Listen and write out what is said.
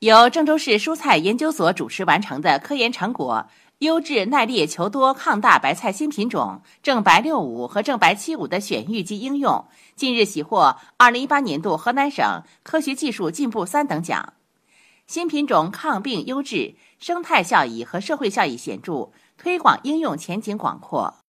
由郑州市蔬菜研究所主持完成的科研成果优质耐裂球多抗大白菜新品种正白六五和正白七五的选育及应用近日喜获二零一八年度河南省科学技术进步三等奖。新品种抗病优质生态效益和社会效益显著推广应用前景广阔。